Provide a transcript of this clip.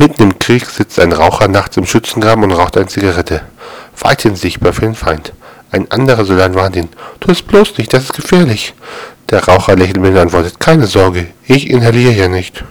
Mitten im Krieg sitzt ein Raucher nachts im Schützengraben und raucht eine Zigarette. Weithin sichtbar für den Feind. Ein anderer Soldat warnt ihn. Tu es bloß nicht, das ist gefährlich. Der Raucher lächelt mir und antwortet, keine Sorge, ich inhaliere ja nicht.